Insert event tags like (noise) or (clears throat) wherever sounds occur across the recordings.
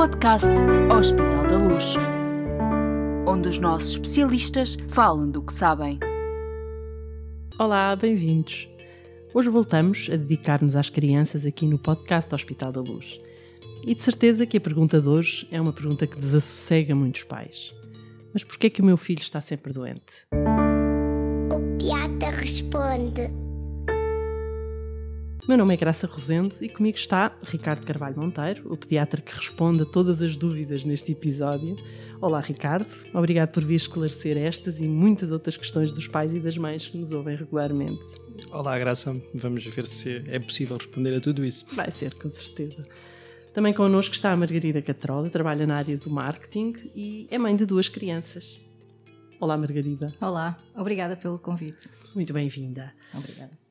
podcast Hospital da Luz, onde os nossos especialistas falam do que sabem. Olá, bem-vindos. Hoje voltamos a dedicar-nos às crianças aqui no podcast Hospital da Luz. E de certeza que a pergunta de hoje é uma pergunta que desassossega muitos pais. Mas porquê é que o meu filho está sempre doente? O piata responde. Meu nome é Graça Rosendo e comigo está Ricardo Carvalho Monteiro, o pediatra que responde a todas as dúvidas neste episódio. Olá, Ricardo. Obrigado por vir esclarecer estas e muitas outras questões dos pais e das mães que nos ouvem regularmente. Olá, Graça. Vamos ver se é possível responder a tudo isso. Vai ser, com certeza. Também connosco está a Margarida Catrola, trabalha na área do marketing e é mãe de duas crianças. Olá, Margarida. Olá, obrigada pelo convite. Muito bem-vinda. Obrigada.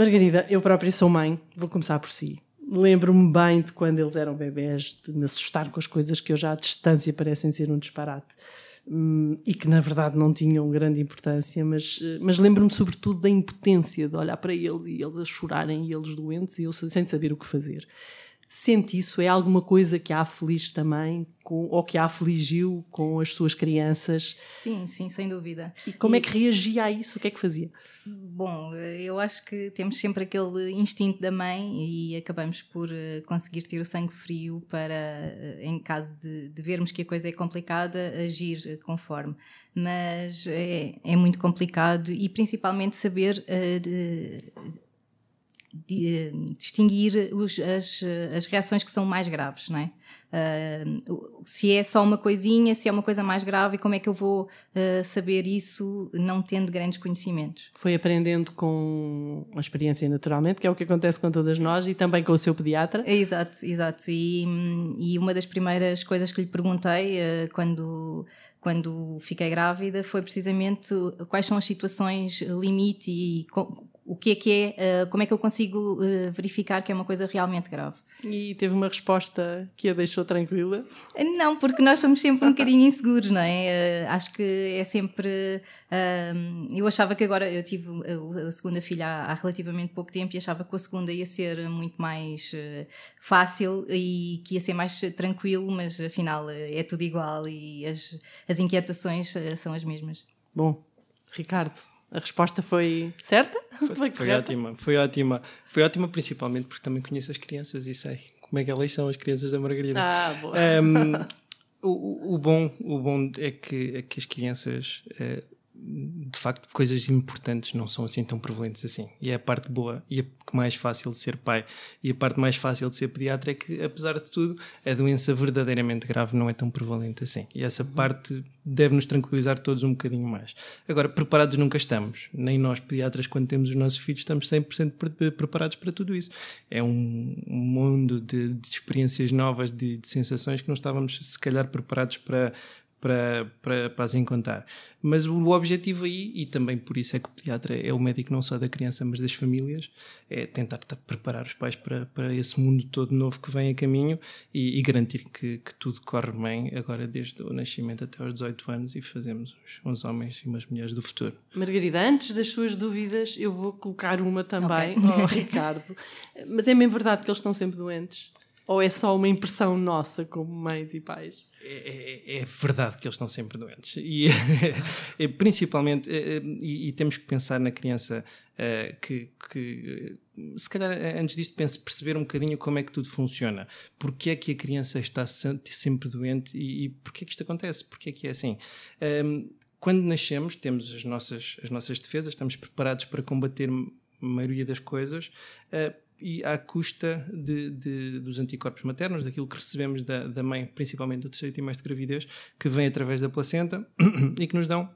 Margarida, eu própria sou mãe, vou começar por si. Lembro-me bem de quando eles eram bebés, de me assustar com as coisas que hoje à distância parecem ser um disparate hum, e que na verdade não tinham grande importância, mas, mas lembro-me sobretudo da impotência de olhar para eles e eles a chorarem e eles doentes e eu sem saber o que fazer sente isso? É alguma coisa que a aflige também, com, ou que a afligiu com as suas crianças? Sim, sim, sem dúvida. E como e... é que reagia a isso? O que é que fazia? Bom, eu acho que temos sempre aquele instinto da mãe e acabamos por eh, conseguir ter o sangue frio para, eh, em caso de, de vermos que a coisa é complicada, agir conforme. Mas é, é muito complicado e principalmente saber uh, de, de, distinguir os, as, as reações que são mais graves, não é? Uh, se é só uma coisinha, se é uma coisa mais grave, como é que eu vou uh, saber isso não tendo grandes conhecimentos? Foi aprendendo com a experiência naturalmente, que é o que acontece com todas nós, e também com o seu pediatra? exato, exato. E, e uma das primeiras coisas que lhe perguntei uh, quando, quando fiquei grávida foi precisamente quais são as situações limite e o que é que é, uh, como é que eu consigo uh, verificar que é uma coisa realmente grave. E teve uma resposta que a deixou tranquila? Não, porque nós somos sempre um bocadinho inseguros, não é? Uh, acho que é sempre. eu achava que agora eu tive a segunda filha há, há, relativamente pouco tempo e achava que a segunda ia ser muito mais fácil e que ia ser mais tranquilo, mas afinal é tudo igual e as, as inquietações são as mesmas. Bom, Ricardo, a resposta foi certa? Foi, foi, foi ótima, foi ótima. Foi ótima principalmente porque também conheço as crianças e sei como é que elas são as crianças da Margarida. Ah, boa. Um, o, o, bom, o bom é que, é que as crianças uh, de facto, coisas importantes não são assim tão prevalentes assim. E é a parte boa e a mais fácil de ser pai e a parte mais fácil de ser pediatra é que, apesar de tudo, a doença verdadeiramente grave não é tão prevalente assim. E essa parte deve nos tranquilizar todos um bocadinho mais. Agora, preparados nunca estamos. Nem nós, pediatras, quando temos os nossos filhos, estamos 100% preparados para tudo isso. É um mundo de, de experiências novas, de, de sensações que não estávamos, se calhar, preparados para para, para, para as encontrar. Mas o objetivo aí, e também por isso é que o pediatra é o médico não só da criança, mas das famílias, é tentar preparar os pais para, para esse mundo todo novo que vem a caminho e, e garantir que, que, tudo corre bem agora desde o nascimento até aos 18 anos e fazemos uns, uns homens e umas mulheres do futuro. Margarida, antes das suas dúvidas, eu vou colocar uma também okay. ao Ricardo. Mas é mesmo verdade que eles estão sempre doentes? Ou é só uma impressão nossa como mães e pais? É, é, é, verdade que eles estão sempre doentes. E (laughs) é, principalmente, e, e, temos que pensar na criança que, que, se calhar, antes disto, pense, perceber um bocadinho como é que tudo funciona. Porquê é que a criança está sempre doente e, e porquê é que isto acontece? Porquê é que é assim? Um, ehm, quando nascemos, temos as nossas, as nossas defesas, estamos preparados para combater a maioria das coisas. Uh, e à custa de, de, dos anticorpos maternos, daquilo que recebemos da, da mãe, principalmente do terceiro trimestre de gravidez, que vem através da placenta (clears throat) e que nos dão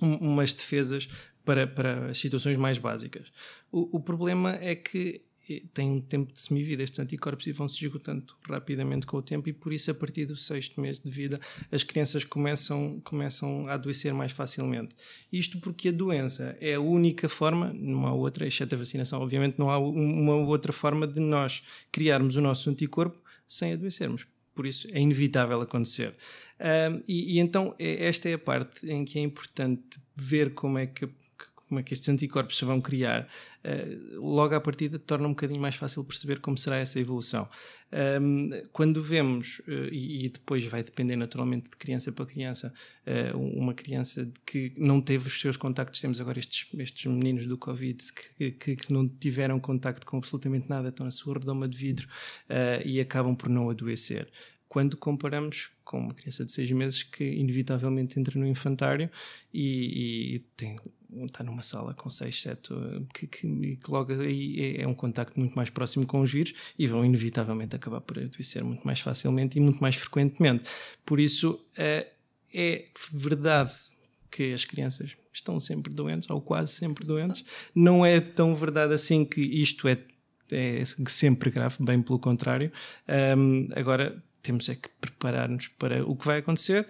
um, umas defesas para, para as situações mais básicas. O, o problema é que têm um tempo de semivida estes anticorpos e vão se esgotando rapidamente com o tempo e por isso a partir do sexto mês de vida as crianças começam, começam a adoecer mais facilmente. Isto porque a doença é a única forma, não há outra, exceto a vacinação, obviamente não há uma outra forma de nós criarmos o nosso anticorpo sem adoecermos. Por isso é inevitável acontecer. Um, e, e então é, esta é a parte em que é importante ver como é que como é que estes anticorpos se vão criar, uh, logo à partida torna um bocadinho mais fácil perceber como será essa evolução. Um, quando vemos, uh, e, e, depois vai depender naturalmente de criança para criança, uh, uma criança que não teve os seus contactos, temos agora estes, estes meninos do Covid que, que, que não tiveram contacto com absolutamente nada, estão na sua redoma de vidro e acabam por não adoecer quando comparamos com uma criança de seis meses que inevitavelmente entra no infantário e, e tem, está numa sala com seis, sete, que, que, que logo aí é, é, um contacto muito mais próximo com os vírus e vão inevitavelmente acabar por adoecer muito mais facilmente e muito mais frequentemente. Por isso, é, é verdade que as crianças estão sempre doentes, ou quase sempre doentes. Não é tão verdade assim que isto é, é sempre grave, bem pelo contrário. Um, agora, temos é que preparar-nos para o que vai acontecer,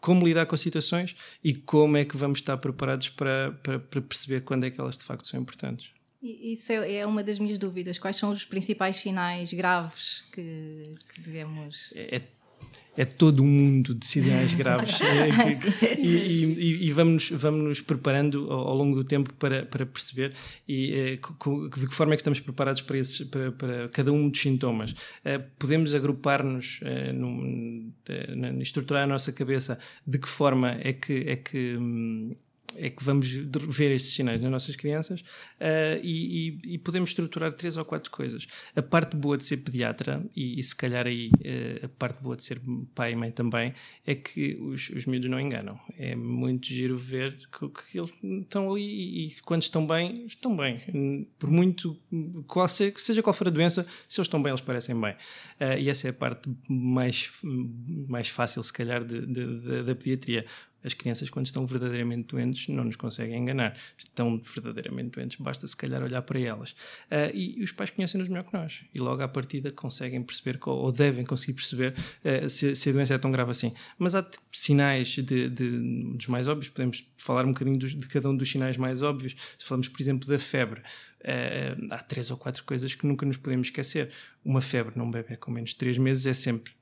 como lidar com as situações e como é que vamos estar preparados para, para, para perceber quando é que elas de facto são importantes. Isso é, é uma das minhas dúvidas. Quais são os principais sinais graves que, que devemos. É, é é todo um mundo de sinais graves. (laughs) É, que, e, e, e, vamos, vamos nos preparando ao, ao, longo do tempo para, para perceber e, é, de que forma é que estamos preparados para, esses, para, para cada um dos sintomas. É, podemos agrupar-nos, é, estruturar a nossa cabeça de que forma é que, é que hum, é que vamos ver estes sinais nas nossas crianças uh, e, e, e, podemos estruturar três ou quatro coisas. A parte boa de ser pediatra, e, e se calhar aí uh, a parte boa de ser pai e mãe também, é que os, os miúdos não enganam. É muito giro ver que, que eles estão ali e, quando estão bem, estão bem. Sim. Por muito, qual seja, seja qual for a doença, se eles estão bem, eles parecem bem. Uh, e essa é a parte mais, mais fácil, se calhar, de, de, de, da pediatria as crianças, quando estão verdadeiramente doentes, não nos conseguem enganar. Estão verdadeiramente doentes, basta se calhar olhar para elas. Uh, e, e, os pais conhecem-nos melhor que nós. E logo à partida conseguem perceber, ou devem conseguir perceber, uh, se, se, a doença é tão grave assim. Mas há sinais de, de, dos mais óbvios, podemos falar um bocadinho dos, de cada um dos sinais mais óbvios. Se falamos, por exemplo, da febre, uh, há três ou quatro coisas que nunca nos podemos esquecer. Uma febre num bebê com menos de três meses é sempre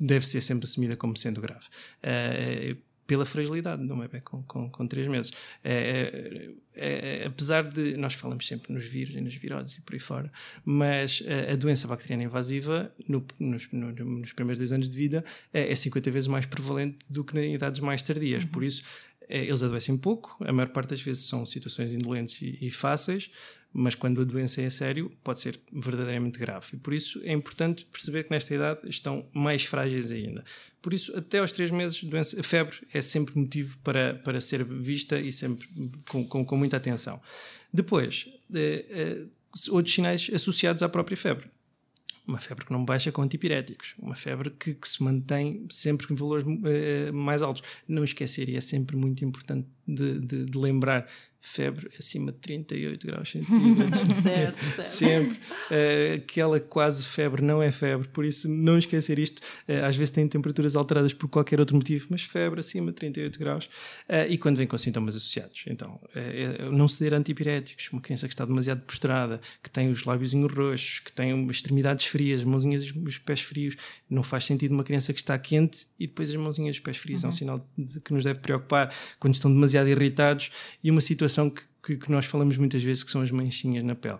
deve ser sempre assumida como sendo grave. Uh, pela fragilidade de um bebê com, com, com três meses. É, é, é, apesar de nós falamos sempre nos vírus e nas viroses e por aí fora, mas a, a doença bacteriana invasiva no, nos, no, nos, primeiros dois anos de vida é, é 50 vezes mais prevalente do que em idades mais tardias. Uhum. Por isso, é, eles adoecem pouco, a maior parte das vezes são situações indolentes e, e fáceis, mas quando a doença é sério, pode ser verdadeiramente grave. E por isso é importante perceber que nesta idade estão mais frágeis ainda. Por isso, até aos três meses, doença, a febre é sempre motivo para, para ser vista e sempre com, com, com muita atenção. Depois, eh, eh, outros sinais associados à própria febre uma febre que não baixa com antipiréticos, uma febre que, que se mantém sempre em valores uh, mais altos. Não esquecer, e é sempre muito importante de, de, de lembrar, febre acima de 38 graus (laughs) centígrados. certo, certo. Sempre. Uh, aquela quase febre não é febre, por isso não esquecer isto. Uh, às vezes tem temperaturas alteradas por qualquer outro motivo, mas febre acima de 38 graus. Uh, e quando vem com sintomas associados. Então, não ceder a antipiréticos. Uma criança que está demasiado postrada, que tem os lábios roxos, que tem extremidades frias, mãozinhas e os pés frios. Não faz sentido uma criança que está quente e depois as mãozinhas e os pés frios. Uhum. É um uhum. sinal de, que nos deve preocupar quando estão demasiado irritados e uma situação situação que, que, que, nós falamos muitas vezes que são as manchinhas na pele.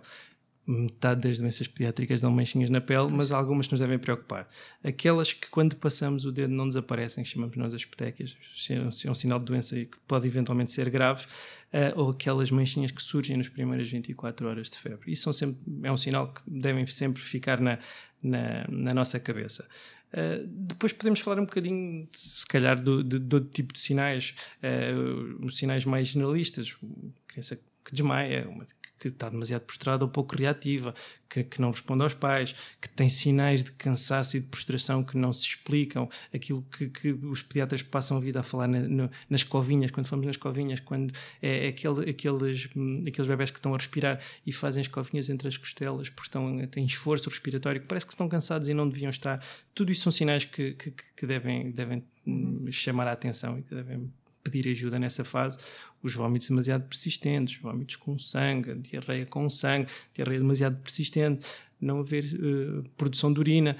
Metade das doenças pediátricas dão manchinhas na pele, mas algumas nos devem preocupar. Aquelas que, quando passamos o dedo, não desaparecem, que chamamos nós as petequias, é um sinal de doença que pode eventualmente ser grave, uh, ou aquelas manchinhas que surgem nas primeiras 24 horas de febre. Isso sempre, é um sinal que devem sempre ficar na, na, na nossa cabeça. Uh, depois podemos falar um bocadinho, se calhar, do, de, de outro tipo de sinais, uh, os sinais mais generalistas, criança que desmaia, uma, que está demasiado prostrada ou pouco reativa, que, que, não responde aos pais, que tem sinais de cansaço e de prostração que não se explicam, aquilo que, que os pediatras passam a vida a falar na, no, nas covinhas, quando falamos nas covinhas, quando é, é aquele, aqueles, aqueles bebés que estão a respirar e fazem as covinhas entre as costelas porque estão, têm esforço respiratório, que parece que estão cansados e não deviam estar. Tudo isso são sinais que, que, que devem, devem uhum. chamar a atenção e que devem pedir ajuda nessa fase, os vômitos demasiado persistentes, vômitos com sangue, diarreia com sangue, diarreia demasiado persistente, não haver uh, produção de urina,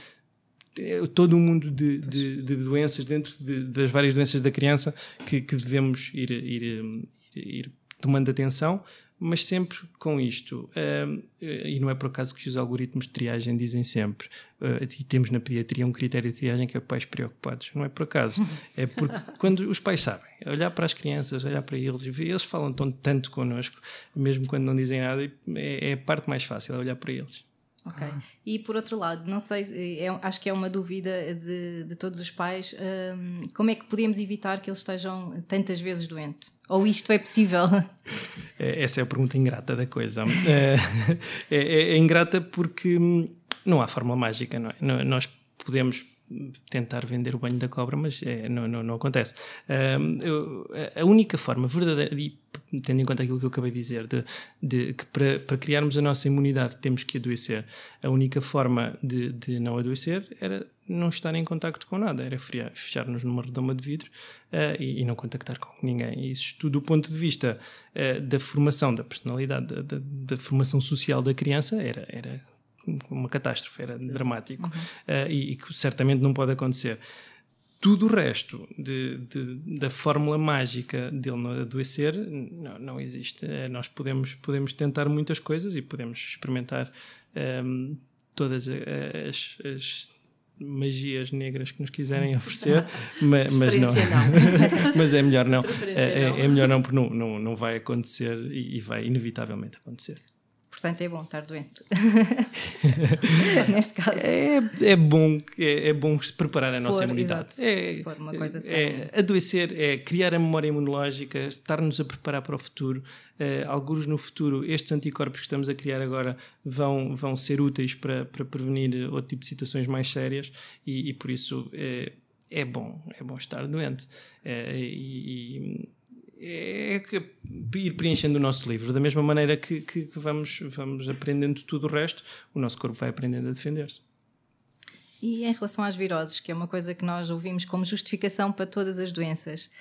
é todo um mundo de, de, de doenças dentro de, das várias doenças da criança que, que devemos ir, ir, ir, ir tomando atenção, mas sempre com isto. Uh, e não é por acaso que os algoritmos de triagem dizem sempre, uh, e temos na pediatria um critério de triagem que é pais preocupados. Não é por acaso. É porque (laughs) quando os pais sabem, olhar para as crianças, olhar para eles, eles falam tão, tanto connosco, mesmo quando não dizem nada, é, é a parte mais fácil, é olhar para eles. Ok. E por outro lado, não sei, é, acho que é uma dúvida de, de todos os pais, um, como é que podemos evitar que eles estejam tantas vezes doentes? Ou isto é possível? (laughs) É, essa é a pergunta ingrata da coisa. É, (laughs) é, é, é ingrata porque hum, não há fórmula mágica, não é? Nós podemos tentar vender o banho da cobra, mas é, não, não, não, acontece. Um, eu, a única forma verdadeira, e tendo em conta aquilo que eu acabei de dizer, de, de que para, para, criarmos a nossa imunidade temos que adoecer, a única forma de, de não adoecer era não estar em contacto com nada, era fechar-nos numa redoma de vidro uh, e, e, não contactar com ninguém. E isso tudo do ponto de vista uh, da formação da personalidade, da, da, da formação social da criança, era, era uma catástrofe, era dramático uhum. uh, e, que certamente não pode acontecer. Tudo o resto de, de, da fórmula mágica dele não adoecer não, não existe. Uh, nós podemos, podemos tentar muitas coisas e podemos experimentar um, ehm, todas as, as magias negras que nos quiserem (laughs) oferecer, mas, mas não. não. (laughs) mas é melhor não. É, é, é, melhor não, porque não, não, não vai acontecer e, e vai inevitavelmente acontecer. Portanto, é bom estar doente. (laughs) Neste caso. É, é bom, é, é bom preparar se a nossa imunidade. Exato, é, se for uma coisa assim. É, adoecer é criar a memória imunológica, estar-nos a preparar para o futuro. Uh, alguns no futuro, estes anticorpos que estamos a criar agora vão, vão ser úteis para, para prevenir outro tipo de situações mais sérias e, e por isso é, é bom, é bom estar doente. Uh, e, é ir preenchendo o nosso livro. Da mesma maneira que, que, vamos, vamos aprendendo tudo o resto, o nosso corpo vai aprendendo a defender-se. E em relação às viroses, que é uma coisa que nós ouvimos como justificação para todas as doenças,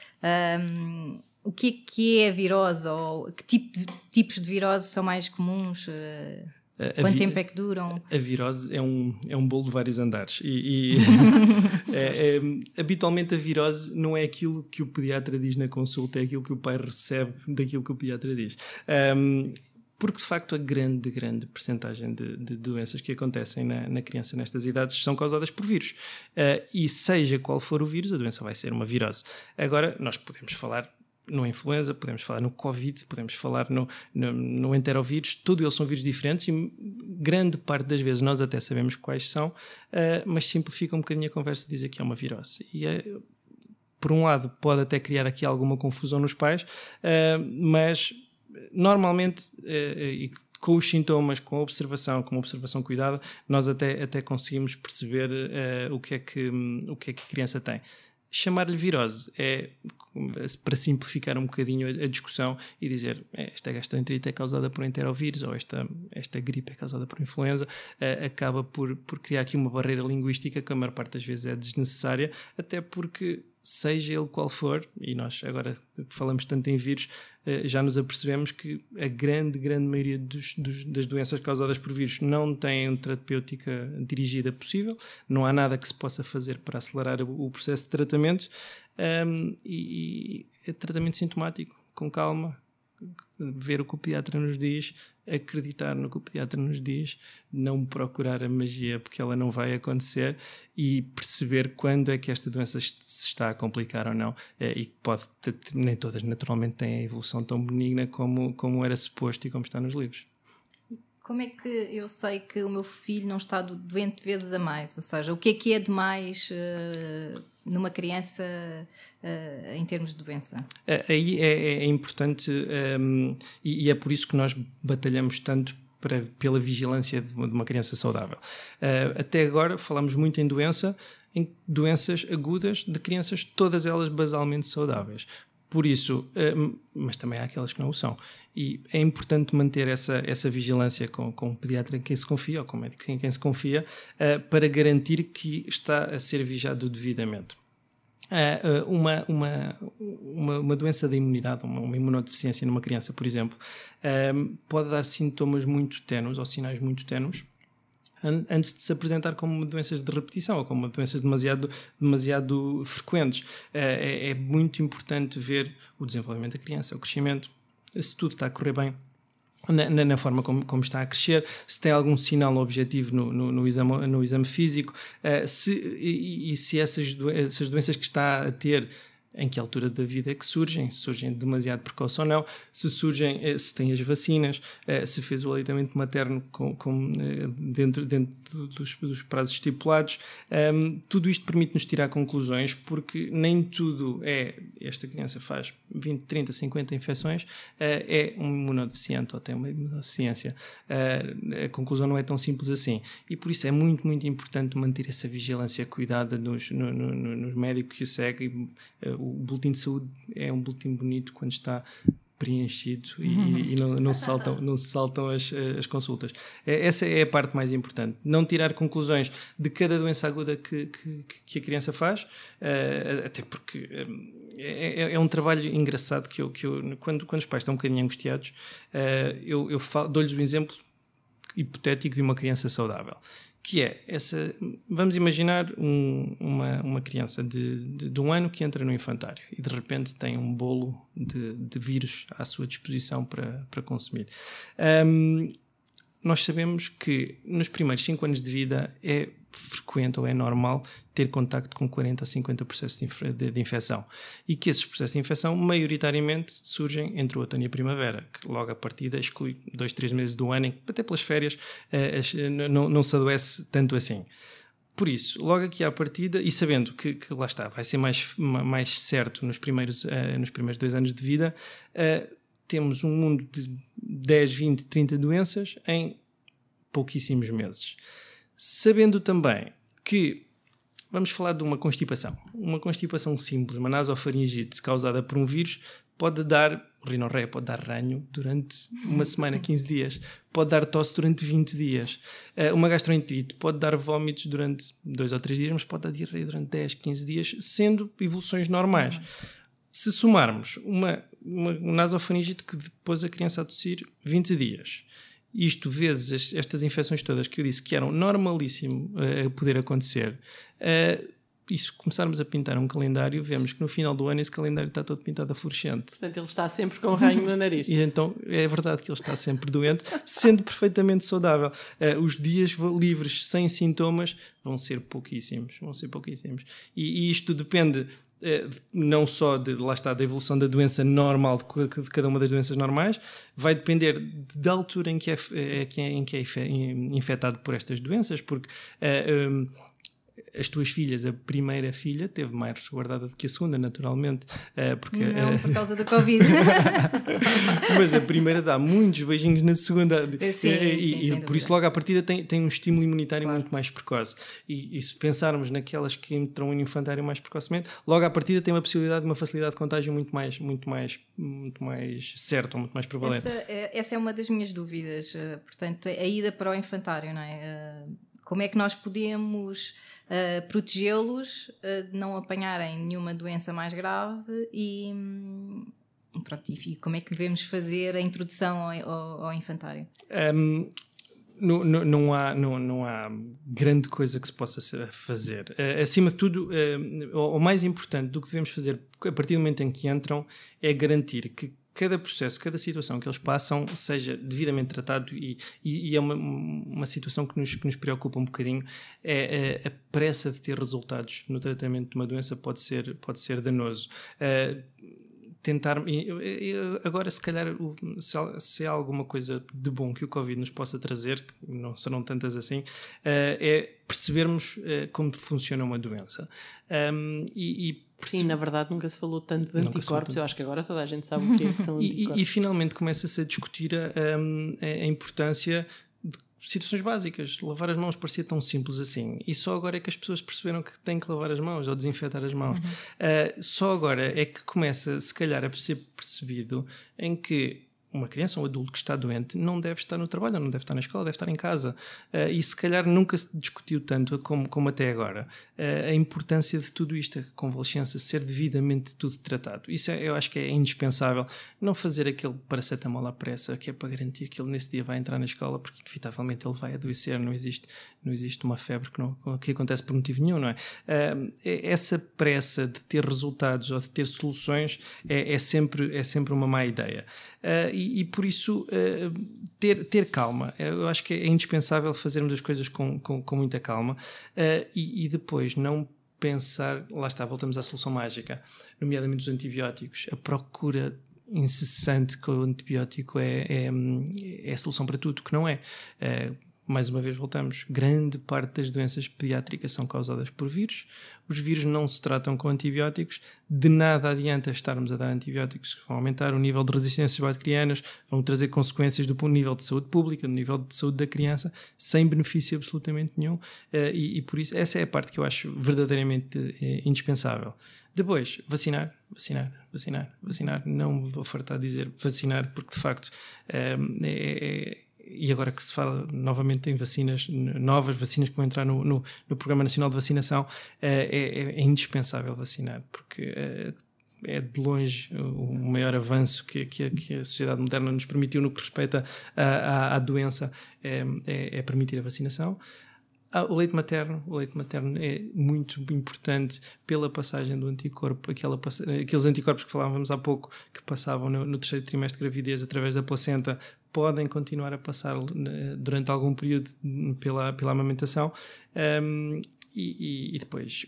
um, o que é, que é a virose ou que tipo de, tipos de virose são mais comuns? Uh... A, Quanto tempo é que duram? A virose é um, é um bolo de vários andares. E, e (laughs) é, é, habitualmente a virose não é aquilo que o pediatra diz na consulta, é aquilo que o pai recebe daquilo que o pediatra diz. Um, porque de facto a grande, grande percentagem de, de doenças que acontecem na, na, criança nestas idades são causadas por vírus. Uh, e seja qual for o vírus, a doença vai ser uma virose. Agora, nós podemos falar no influenza, podemos falar no Covid, podemos falar no, no, no enterovírus, todos eles são vírus diferentes e grande parte das vezes nós até sabemos quais são, uh, mas simplifica um bocadinho a conversa dizer que é uma virose. E é, por um lado, pode até criar aqui alguma confusão nos pais, uh, mas normalmente, uh, e com os sintomas, com a observação, com uma observação cuidada, nós até, até conseguimos perceber o, que é que, um, o que é que a criança tem chamar-lhe virose. É para simplificar um bocadinho a, discussão e dizer é, esta gastroenterite é causada por enterovírus ou esta, esta gripe é causada por influenza, uh, acaba por, por criar aqui uma barreira linguística que a maior parte das vezes é desnecessária, até porque seja ele qual for, e nós agora falamos tanto em vírus, eh, já nos apercebemos que a grande, grande maioria dos, dos, das doenças causadas por vírus não uma terapêutica dirigida possível, não há nada que se possa fazer para acelerar o, processo de tratamento. Um, e, e é tratamento sintomático, com calma, ver o que o pediatra nos diz, acreditar no que o pediatra nos diz, não procurar a magia porque ela não vai acontecer e perceber quando é que esta doença se está a complicar ou não. É, e pode, nem todas naturalmente têm a evolução tão benigna como, como era suposto e como está nos livros. Como é que eu sei que o meu filho não está doente vezes a mais? Ou seja, o que é que é demais uh, numa criança uh, em termos de doença? Aí é, é, importante um, ehm, e, e, é por isso que nós batalhamos tanto para, pela vigilância de uma, de uma criança saudável. Uh, até agora falamos muito em doença, em doenças agudas de crianças, todas elas basalmente saudáveis. Por isso, uh, mas também há aquelas que não o são. E é importante manter essa, essa vigilância com, com o pediatra em quem se confia, ou com o médico em quem se confia, uh, para garantir que está a ser vigiado devidamente. Uh, uma, uma, uma, uma, doença da imunidade, uma, uma, imunodeficiência numa criança, por exemplo, pode dar sintomas muito tenues ou sinais muito tenues antes de se apresentar como doenças de repetição ou como doenças demasiado, demasiado frequentes. É, é, é muito importante ver o desenvolvimento da criança, o crescimento, se tudo está a correr bem na, na, na, forma como, como, está a crescer, se tem algum sinal objetivo no, no, no exame, no exame físico, uh, se, e, e, se essas, do, essas doenças que está a ter em que altura da vida é que surgem, se surgem demasiado precoce ou não, se surgem, eh, se tem as vacinas, eh, se fez o aleitamento materno com, com, eh, dentro, dentro dos, dos prazos estipulados. Um, tudo isto permite-nos tirar conclusões, porque nem tudo é, esta criança faz 20, 30, 50 infecções, é um imunodeficiente ou tem uma imunodeficiência. A conclusão não é tão simples assim. E por isso é muito, muito importante manter essa vigilância cuidada nos, no, no, nos médicos que seguem. O boletim de saúde é um boletim bonito quando está preenchido e, uhum. e não, não, se (laughs) saltam, não se saltam as, as consultas. É, essa é a parte mais importante. Não tirar conclusões de cada doença aguda que, que, que a criança faz, uh, até porque é, é, é, um trabalho engraçado que eu, que eu quando, quando os pais estão um bocadinho angustiados, eu, eu dou-lhes um exemplo hipotético de uma criança saudável que é essa. Vamos imaginar um, uma, uma criança de, de, de, um ano que entra no infantário e de repente tem um bolo de, de vírus à sua disposição para, para consumir. Um, nós sabemos que nos primeiros 5 anos de vida é frequente ou é normal ter contacto com 40 a 50 processos de, de, de, infecção e que esses processos de infecção maioritariamente surgem entre o outono e a primavera, que logo a partida exclui dois, três meses do ano, até pelas férias uh, não, não se adoece tanto assim. Por isso, logo aqui à partida, e sabendo que, que lá está, vai ser mais, mais certo nos primeiros, uh, nos primeiros dois anos de vida, temos um mundo de 10, 20, 30 doenças em pouquíssimos meses. Sabendo também que vamos falar de uma constipação. Uma constipação simples, uma nasofaringite causada por um vírus, pode dar rinorreia, pode dar ranho durante uma (laughs) semana, 15 dias, pode dar tosse durante 20 dias. Eh, uma gastroenterite pode dar vômitos durante 2 ou 3 dias, mas pode dar diarreia durante 10, 15 dias, sendo evoluções normais. Se somarmos uma, uma nasofaringite que depois a criança a tossir 20 dias, isto vezes estas infecções todas que eu disse que eram normalíssimo uh, a poder acontecer, uh, e se começarmos a pintar um calendário, vemos que no final do ano esse calendário está todo pintado a fluorescente. Portanto, ele está sempre com um ranho no nariz. (laughs) e então é verdade que ele está sempre doente, sendo perfeitamente saudável. Uh, os dias livres sem sintomas vão ser pouquíssimos. Vão ser pouquíssimos. E, e isto depende eh, não só de, lá está, da evolução da doença normal, de, cada uma das doenças normais, vai depender da altura em que é, é em que é infectado por estas doenças, porque uh, um, as tuas filhas, a primeira filha teve mais resguardada do que a segunda, naturalmente. Uh, porque, Não, uh, por causa do (laughs) Covid. Mas a primeira dá muitos beijinhos na segunda. Sim, e, sim, e por isso, logo à partida, tem, tem um estímulo imunitário claro. muito mais precoce. E, e, se pensarmos naquelas que entram no infantário mais precocemente, logo à partida tem uma possibilidade de uma facilidade de contágio muito mais, muito mais, muito mais certa, muito mais prevalente. Essa, é, essa é uma das minhas dúvidas. Eh, portanto, a ida para o infantário, não é? Como é que nós podemos uh, protegê-los uh, de não apanharem nenhuma doença mais grave e, hum, pronto, e como é que devemos fazer a introdução ao, ao, ao infantário? Um, não, não, não, há, não, não há grande coisa que se possa fazer. Uh, acima de tudo, uh, o, o, mais importante do que devemos fazer a partir do momento em que entram é garantir que cada processo, cada situação que eles passam seja devidamente tratado e, e, e é uma, uma situação que nos, que nos preocupa um bocadinho é, é, a pressa de ter resultados no tratamento de uma doença pode ser, pode ser danoso. Uh, tentar. Agora, se calhar, se há alguma coisa de bom que o Covid nos possa trazer, não serão tantas assim, eh, é percebermos eh, como funciona uma doença. e, e Sim, na verdade nunca se falou tanto de anticorpos, tanto. eu acho que agora toda a gente sabe o que, é que são anticorpos. (laughs) E, e, e finalmente começa-se a discutir a, a, a importância situações básicas. Lavar as mãos parecia tão simples assim. E só agora é que as pessoas perceberam que têm que lavar as mãos ou desinfetar as mãos. Uhum. Uh, só agora é que começa, se calhar, a ser percebido em que uma criança ou um adulto que está doente não deve estar no trabalho, não deve estar na escola, deve estar em casa. Uh, e se calhar nunca se discutiu tanto como, como até agora uh, a importância de tudo isto, a convalescença, ser devidamente tudo tratado. Isso é, eu acho que é indispensável. Não fazer aquele paracetamol à pressa, que é para garantir que ele nesse dia vai entrar na escola, porque inevitavelmente ele vai adoecer, não existe, não existe uma febre que, não, que acontece por motivo nenhum, não é? Uh, essa pressa de ter resultados ou de ter soluções é, é sempre, é sempre uma má ideia. Uh, e, por isso uh, ter, ter calma. Eu acho que é indispensável fazermos as coisas com, com, com muita calma uh, e, e, depois não pensar, lá está, voltamos à solução mágica, nomeadamente os antibióticos, a procura incessante que o antibiótico é, é, é a solução para tudo, que não é mais uma vez voltamos, grande parte das doenças pediátricas são causadas por vírus. Os vírus não se tratam com antibióticos. De nada adianta estarmos a dar antibióticos que vão aumentar o nível de resistências bacterianas, vão trazer consequências do nível de saúde pública, do nível de saúde da criança, sem benefício absolutamente nenhum. Eh, e, e por isso, essa é a parte que eu acho verdadeiramente eh, indispensável. Depois, vacinar, vacinar, vacinar, vacinar. Não vou fartar dizer vacinar, porque de facto eh, é, é e agora que se fala novamente em vacinas, novas vacinas que vão entrar no, no, no Programa Nacional de Vacinação, eh, é, é, indispensável vacinar, porque eh, é de longe o maior avanço que, que, que, a sociedade moderna nos permitiu no que respeita à, à doença, é, é, é, permitir a vacinação. Ah, o leite materno, o leite materno é muito importante pela passagem do anticorpo, aquela, aqueles anticorpos que falávamos há pouco que passavam no, no terceiro trimestre de gravidez através da placenta podem continuar a passar durante algum período pela, pela amamentação. Um, e, e, depois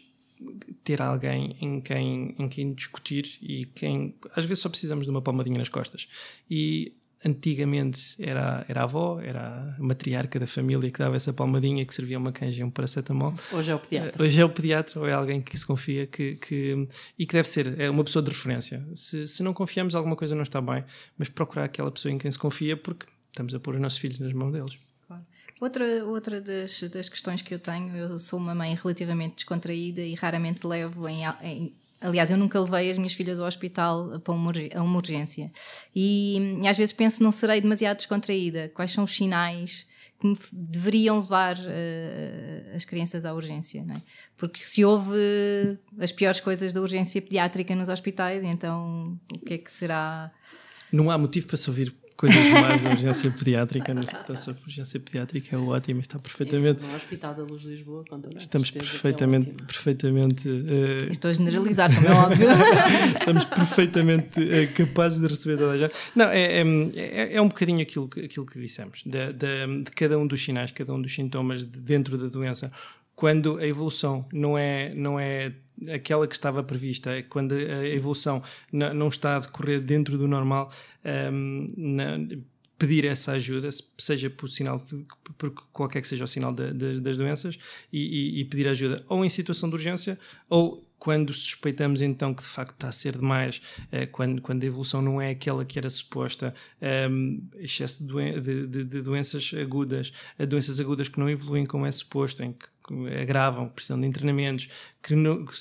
ter alguém em quem, em quem discutir e quem às vezes só precisamos de uma palmadinha nas costas. E antigamente era, era a avó, era a matriarca da família que dava essa palmadinha que servia uma canja e um paracetamol. Hoje é o pediatra. Hoje é o pediatra ou é alguém que se confia que, que, e que deve ser é uma pessoa de referência. Se, se não confiamos, alguma coisa não está bem, mas procurar aquela pessoa em quem se confia porque estamos a pôr os nossos filhos nas mãos deles. Outra, outra das, das questões que eu tenho, eu sou uma mãe relativamente descontraída e raramente levo em, em Aliás, eu nunca levei as minhas filhas ao hospital para uma, a uma urgência. E, e, às vezes penso, não serei demasiado descontraída. Quais são os sinais que deveriam levar uh, as crianças à urgência? É? Porque se houve as piores coisas da urgência pediátrica nos hospitais, então o que é que será? Não há motivo para se ouvir coisas mais da urgência pediátrica. A urgência pediátrica é ótima, está perfeitamente. No Hospital da Luz de Lisboa, Estamos é perfeitamente. É perfeitamente uh, Estou a generalizar, como é óbvio. (laughs) estamos perfeitamente uh, capazes de receber toda a gente. Não, é, é, é um bocadinho aquilo, aquilo que dissemos, de, de, de, cada um dos sinais, cada um dos sintomas de dentro da doença. Quando a evolução não é, não é aquela que estava prevista, é quando a evolução não está a decorrer dentro do normal, um, na, pedir essa ajuda, seja por sinal, por qualquer que seja o sinal de, de, das doenças, e, e, e, pedir ajuda ou em situação de urgência, ou quando suspeitamos então que de facto está a ser demais, uh, quando, quando a evolução não é aquela que era suposta, um, excesso de, de, doenças agudas, uh, doenças agudas que não evoluem como é suposto, em que agravam, precisam de internamentos, que, não, que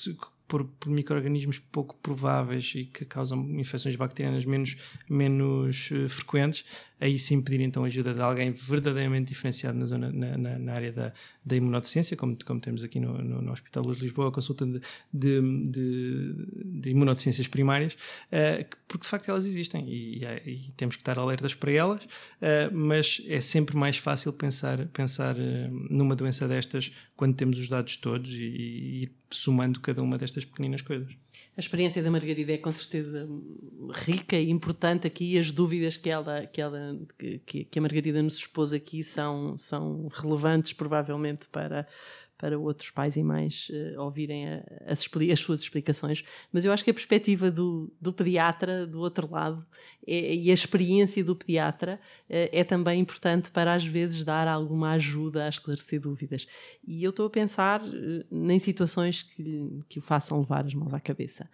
por, por micro-organismos pouco prováveis e que causam infecções bacterianas menos, menos uh, frequentes, aí sim pedir então ajuda de alguém verdadeiramente diferenciado na, zona, na, na, área da, da imunodeficiência, como, como temos aqui no, no, no Hospital Luz de Lisboa, a consulta de, de, de, de imunodeficiências primárias, uh, porque de facto elas existem e, e, e, temos que estar alertas para elas, uh, mas é sempre mais fácil pensar, pensar uh, numa doença destas quando temos os dados todos e, e somando cada uma destas pequeninas coisas. A experiência da Margarida é com certeza rica e importante aqui as dúvidas que ela, que, ela, que, que a Margarida nos expôs aqui são, são relevantes provavelmente para, para outros pais e mães uh, ouvirem a, as, as, suas explicações. Mas eu acho que a perspectiva do, do pediatra, do outro lado, é, e a experiência do pediatra uh, é também importante para, às vezes, dar alguma ajuda a esclarecer dúvidas. E eu estou a pensar uh, em situações que, que o façam levar as mãos à cabeça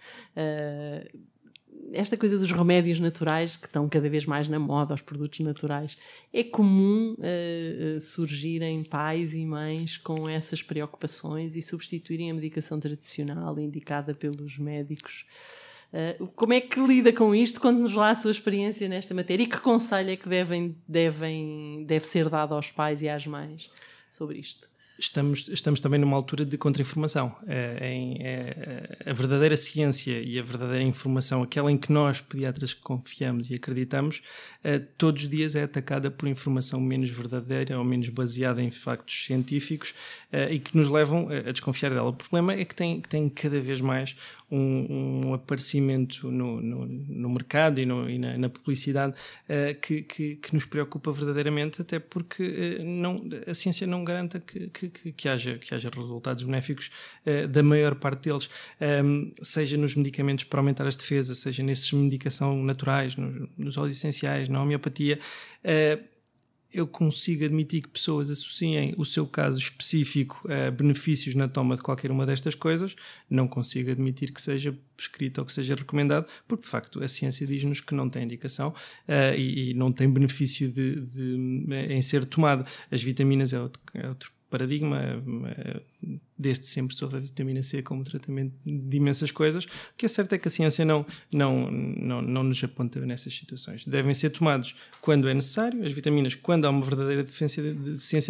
esta coisa dos remédios naturais que estão cada vez mais na moda, os produtos naturais, é comum uh, surgirem pais e mães com essas preocupações e substituírem a medicação tradicional indicada pelos médicos Uh, como é que lida com isto? Conte-nos lá a sua experiência nesta matéria e que conselho é que devem, devem, deve ser dado aos pais e às mães sobre isto? Estamos, estamos também numa altura de contra-informação. É, é, a verdadeira ciência e a verdadeira informação, aquela em que nós, pediatras, confiamos e acreditamos, é, todos os dias é atacada por informação menos verdadeira ou menos baseada em factos científicos e que nos levam a desconfiar dela. O problema é que tem, que tem cada vez mais um, um aparecimento no, no, no, mercado e, no, e na, na, publicidade que, que, que, nos preocupa verdadeiramente, até porque não, a ciência não garanta que, que que, que, haja, que haja resultados benéficos uh, da maior parte deles, um, ehm, seja nos medicamentos para aumentar as defesas, seja nesses medicação naturais, nos, nos óleos essenciais, na homeopatia. Uh, eu consigo admitir que pessoas associem o seu caso específico a benefícios na toma de qualquer uma destas coisas, não consigo admitir que seja prescrito ou que seja recomendado, porque de facto a ciência diz-nos que não tem indicação uh, e, e, não tem benefício de, de, em ser tomado. As vitaminas é outro, é outro paradigma eh, desde sempre sobre a vitamina C como tratamento de imensas coisas. O que é certo é que a ciência não, não, não, não nos aponta nessas situações. Devem ser tomados quando é necessário, as vitaminas, quando há uma verdadeira deficiência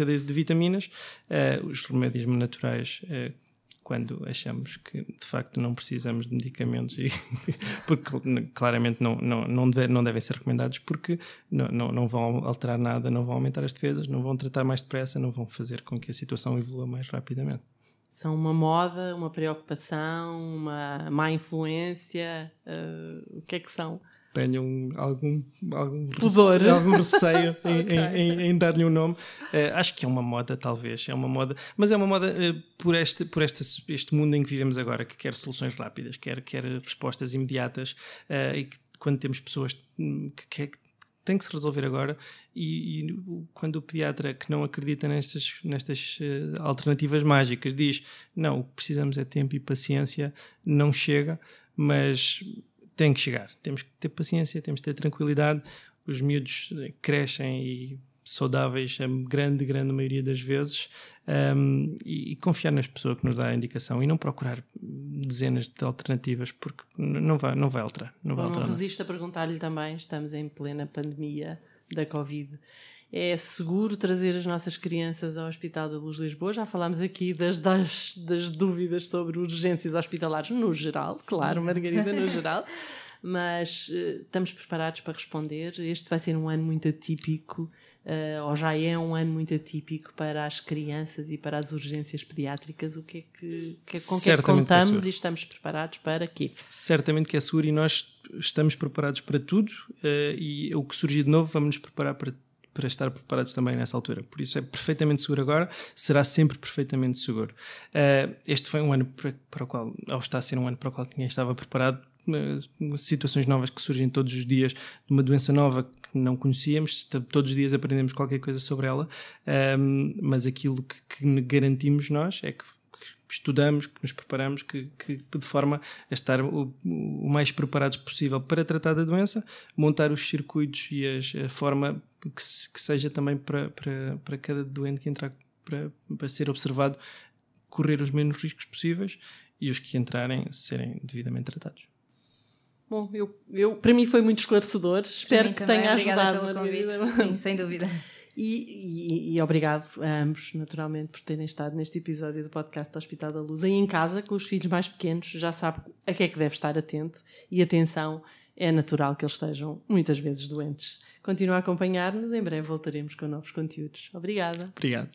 de, de, de vitaminas, uh, os remédios naturais. Uh, quando achamos que de facto não precisamos de medicamentos e (laughs) porque claramente não, não, não, deve, não devem ser recomendados porque não, não, não vão alterar nada, não vão aumentar as defesas, não vão tratar mais depressa, não vão fazer com que a situação evolua mais rapidamente. São uma moda, uma preocupação, uma má influência, uh, o que é que são? Tenham algum, algum, Pudor. Receio, (laughs) algum receio okay. em, em, em dar-lhe um nome. Uh, acho que é uma moda, talvez, é uma moda, mas é uma moda uh, por, este, por este, este mundo em que vivemos agora, que quer soluções rápidas, quer, quer respostas imediatas, uh, e que quando temos pessoas que, que, que tem que se resolver agora e, e, quando o pediatra que não acredita nestas, nestas uh, alternativas mágicas diz não, o que precisamos é tempo e paciência, não chega, mas tem que chegar. Temos que ter paciência, temos que ter tranquilidade. Os miúdos crescem e saudáveis a grande, grande maioria das vezes um, e, e, confiar nas pessoas que nos dá a indicação e não procurar dezenas de alternativas porque não vai, não vai alterar. Não, vai alterar não resisto a perguntar-lhe também, estamos em plena pandemia da Covid é seguro trazer as nossas crianças ao Hospital da Luz de Lisboa. Já falámos aqui das, das, das dúvidas sobre urgências hospitalares no geral, claro, Margarida, no (laughs) geral. Mas uh, estamos preparados para responder. Este vai ser um ano muito atípico, uh, ou já é um ano muito atípico para as crianças e para as urgências pediátricas. O que é que, que é, com que é que contamos é e estamos preparados para quê? Certamente que é seguro e nós estamos preparados para tudo uh, e o que surgir de novo vamos nos preparar para para estar preparados também nessa altura. Por isso é perfeitamente seguro agora, será sempre perfeitamente seguro. Uh, este foi um ano para, para, o qual, ou está a ser um ano para o qual ninguém estava preparado. Situações novas que surgem todos os dias, de uma doença nova que não conhecíamos, todos os dias aprendemos qualquer coisa sobre ela, uh, mas aquilo que, que garantimos nós é que estudamos, que nos preparamos, que, que de forma a estar o, o, mais preparados possível para tratar da doença, montar os circuitos e as, a forma que, se, que, seja também para, para, para cada doente que entrar para, para ser observado, correr os menos riscos possíveis e os que entrarem serem devidamente tratados. Bom, eu, eu, para mim foi muito esclarecedor. Espero que também. tenha Obrigada ajudado. Pelo convite. Sim, sem dúvida. (laughs) E, e, e, obrigado a ambos, naturalmente, por terem estado neste episódio do podcast do Hospital da Luz. Aí em casa, com os filhos mais pequenos, já sabe a que é que deve estar atento e atenção, é natural que eles estejam muitas vezes doentes. Continua a acompanhar-nos, em breve voltaremos com novos conteúdos. Obrigada. Obrigado.